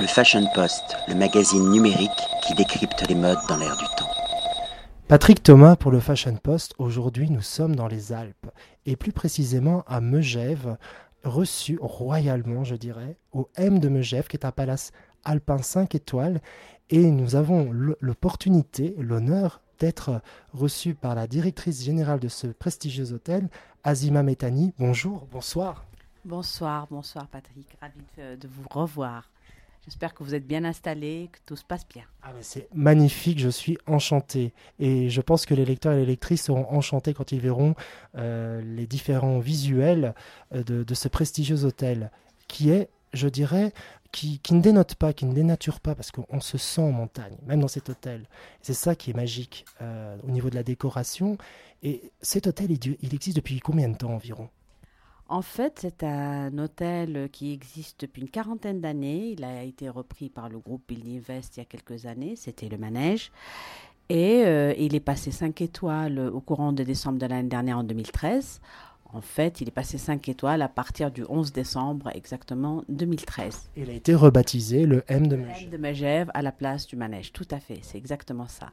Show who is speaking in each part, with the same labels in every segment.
Speaker 1: Le Fashion Post, le magazine numérique qui décrypte les modes dans l'air du temps.
Speaker 2: Patrick Thomas pour le Fashion Post. Aujourd'hui, nous sommes dans les Alpes et plus précisément à Megève, reçu royalement, je dirais, au M de Megève, qui est un palace alpin 5 étoiles. Et nous avons l'opportunité, l'honneur d'être reçu par la directrice générale de ce prestigieux hôtel, Azima Metani. Bonjour, bonsoir.
Speaker 3: Bonsoir, bonsoir Patrick, ravi de vous revoir. J'espère que vous êtes bien installé, que tout se passe bien.
Speaker 2: Ah c'est magnifique, je suis enchanté. Et je pense que les lecteurs et les lectrices seront enchantés quand ils verront euh, les différents visuels euh, de, ce prestigieux hôtel, qui est, je dirais, qui, ne dénote pas, qui ne dénature pas, parce qu'on se sent en montagne, même dans cet hôtel. C'est ça qui est magique euh, au niveau de la décoration. Et cet hôtel, il existe depuis combien de temps environ?
Speaker 3: En fait, c'est un hôtel qui existe depuis une quarantaine d'années. Il a été repris par le groupe Building Invest il y a quelques années. C'était le manège. Et euh, il est passé 5 étoiles au courant de décembre de l'année dernière en 2013. En fait, il est passé 5 étoiles à partir du 11 décembre exactement 2013.
Speaker 2: Il a été rebaptisé le M de Megève.
Speaker 3: M de Megève à la place du manège, tout à fait, c'est exactement ça.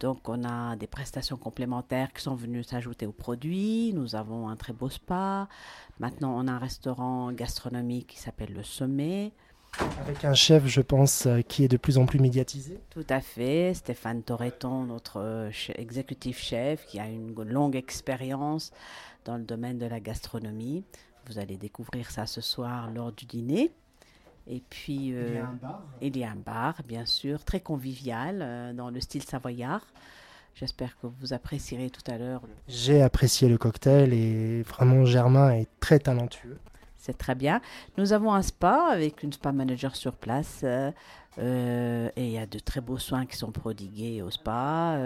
Speaker 3: Donc, on a des prestations complémentaires qui sont venues s'ajouter aux produits. Nous avons un très beau spa. Maintenant, on a un restaurant gastronomique qui s'appelle Le Sommet.
Speaker 2: Avec un chef, je pense, euh, qui est de plus en plus médiatisé.
Speaker 3: Tout à fait. Stéphane Torreton, notre euh, exécutif chef, qui a une longue expérience dans le domaine de la gastronomie. Vous allez découvrir ça ce soir lors du dîner. Et puis,
Speaker 2: euh, il, y a un bar.
Speaker 3: il y a un bar, bien sûr, très convivial, euh, dans le style savoyard. J'espère que vous apprécierez tout à l'heure.
Speaker 2: J'ai apprécié le cocktail et vraiment Germain est très talentueux.
Speaker 3: C'est très bien. Nous avons un spa avec une spa manager sur place. Euh, et il y a de très beaux soins qui sont prodigués au spa.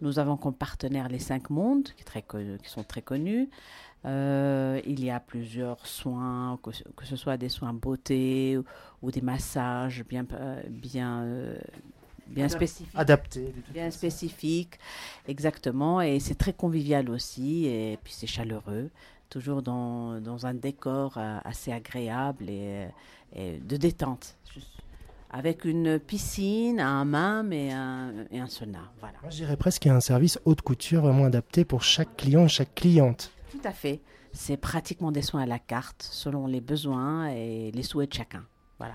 Speaker 3: nous avons comme partenaire les Cinq Mondes, qui, très qui sont très connus. Euh, il y a plusieurs soins, que, ce soit des soins beauté ou, des massages bien, euh, bien, euh, bien spécifiques.
Speaker 2: Adaptés.
Speaker 3: Bien spécifiques, exactement. Et c'est très convivial aussi. Et puis c'est chaleureux, toujours dans, dans, un décor assez agréable et, de détente. Avec une piscine, un hammam et un, et un sauna. Voilà.
Speaker 2: Moi, je dirais presque qu'il y a un service haute couture vraiment adapté pour chaque client, chaque cliente.
Speaker 3: Tout à fait. C'est pratiquement des soins à la carte, selon les besoins et les souhaits de chacun. Voilà.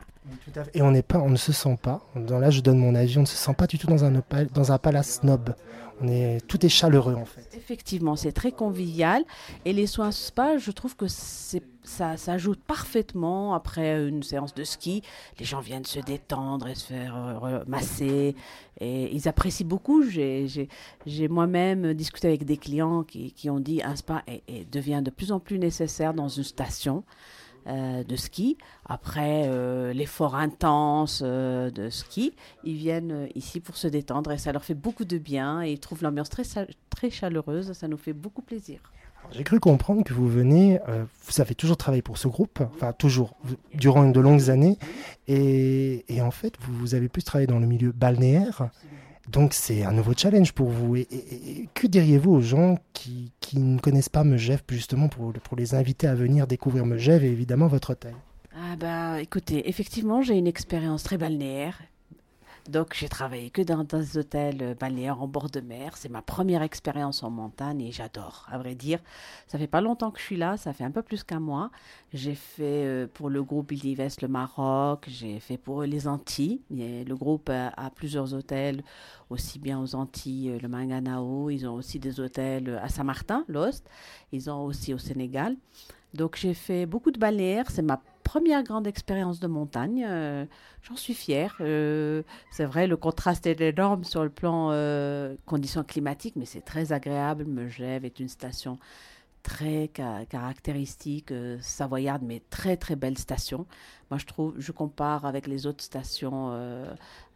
Speaker 2: Et on n'est pas, on ne se sent pas. Dans là, je donne mon avis. On ne se sent pas du tout dans un dans un palace snob. On est, tout est chaleureux en fait.
Speaker 3: Effectivement, c'est très convivial. Et les soins spa, je trouve que ça, ça ajoute parfaitement après une séance de ski. Les gens viennent se détendre et se faire masser. Et ils apprécient beaucoup. J'ai moi-même discuté avec des clients qui, qui ont dit un spa devient de plus en plus nécessaire dans une station. Euh, de ski. Après euh, l'effort intense euh, de ski, ils viennent ici pour se détendre et ça leur fait beaucoup de bien et ils trouvent l'ambiance très, très chaleureuse. Ça nous fait beaucoup plaisir.
Speaker 2: J'ai cru comprendre que vous venez, vous avez toujours travaillé pour ce groupe, enfin toujours, durant de longues années, et, et en fait, vous, vous, avez pu travailler dans le milieu balnéaire. Donc c'est un nouveau challenge pour vous. Et, que diriez-vous aux gens qui, ne connaissent pas Megève, justement, pour, pour les inviter à venir découvrir Megève et évidemment votre hôtel?
Speaker 3: Ah bah, écoutez, effectivement, j'ai une expérience très balnéaire donc j'ai travaillé que dans des hôtels euh, balnéaires en bord de mer. C'est ma première expérience en montagne et j'adore. À vrai dire, ça fait pas longtemps que je suis là, ça fait un peu plus qu'un mois. J'ai fait euh, pour le groupe Ildives le Maroc, j'ai fait pour les Antilles. le groupe a, plusieurs hôtels, aussi bien aux Antilles, euh, le Manganao. Ils ont aussi des hôtels à Saint-Martin, l'Ost. Ils ont aussi au Sénégal. Donc j'ai fait beaucoup de balnéaires. C'est ma première grande expérience de montagne. Euh, j'en suis fière. Euh, c'est vrai, le contraste est énorme sur le plan euh, conditions climatiques, mais c'est très agréable. Megève est une station très caractéristique, savoyarde, mais très très belle station. Moi, je trouve, je compare avec les autres stations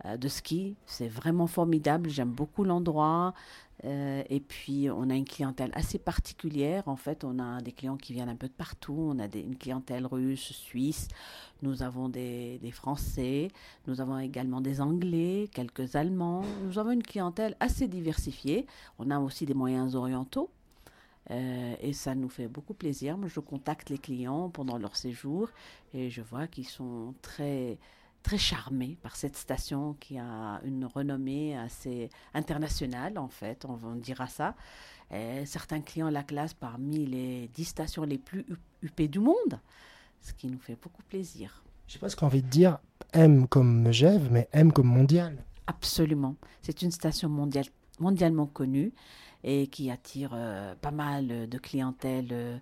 Speaker 3: de ski. C'est vraiment formidable. J'aime beaucoup l'endroit. Euh, et puis, on a une clientèle assez particulière. En fait, on a des clients qui viennent un peu de partout. On a une clientèle russe, suisse. Nous avons des, Français. Nous avons également des Anglais, quelques Allemands. Nous avons une clientèle assez diversifiée. On a aussi des moyens orientaux. Euh, et ça nous fait beaucoup plaisir. Moi, je contacte les clients pendant leur séjour et je vois qu'ils sont très très charmée par cette station qui a une renommée assez internationale, en fait, on, dira ça. certains clients la classent parmi les 10 stations les plus huppées du monde, ce qui nous fait beaucoup plaisir.
Speaker 2: Je sais pas ce qu'on envie de dire M comme Megève, mais M comme mondial.
Speaker 3: Absolument. C'est une station mondiale, mondialement connue et qui attire euh, pas mal de clientèle euh,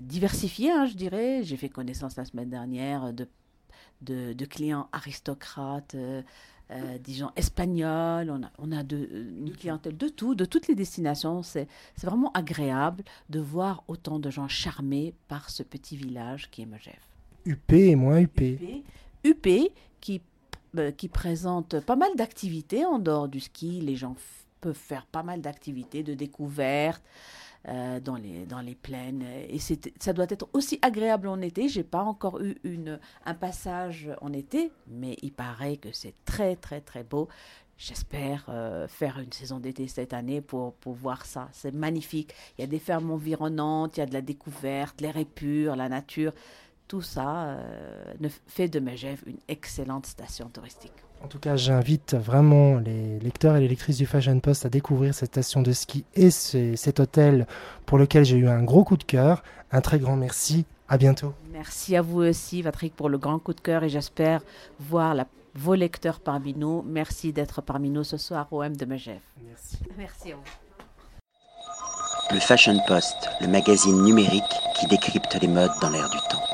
Speaker 3: diversifiée, hein, je dirais. J'ai fait connaissance la semaine dernière de, de, clients aristocrates, euh, disons espagnols. On a, on a de, une clientèle de tout, de toutes les destinations. C'est vraiment agréable de voir autant de gens charmés par ce petit village qui est Megève.
Speaker 2: UP et moins UP.
Speaker 3: UP, UP qui, qui présente pas mal d'activités en dehors du ski. Les gens peuvent faire pas mal d'activités de découverte euh, dans, les, dans les plaines. Et ça doit être aussi agréable en été. J'ai pas encore eu une, un passage en été, mais il paraît que c'est très très très beau. J'espère euh, faire une saison d'été cette année pour, pour voir ça. C'est magnifique. Il y a des fermes environnantes, il y a de la découverte, l'air est pur, la nature. Tout ça euh, fait de Megève une excellente station touristique.
Speaker 2: En tout cas, j'invite vraiment les lecteurs et les lectrices du Fashion Post à découvrir cette station de ski et cet hôtel pour lequel j'ai eu un gros coup de cœur. Un très grand merci. À bientôt.
Speaker 3: Merci à vous aussi, Patrick, pour le grand coup de cœur et j'espère voir vos lecteurs parmi nous. Merci d'être parmi nous ce soir au M de Megève.
Speaker 2: Merci.
Speaker 3: Merci à vous.
Speaker 1: Le Fashion Post, le magazine numérique qui décrypte les modes dans l'air du temps.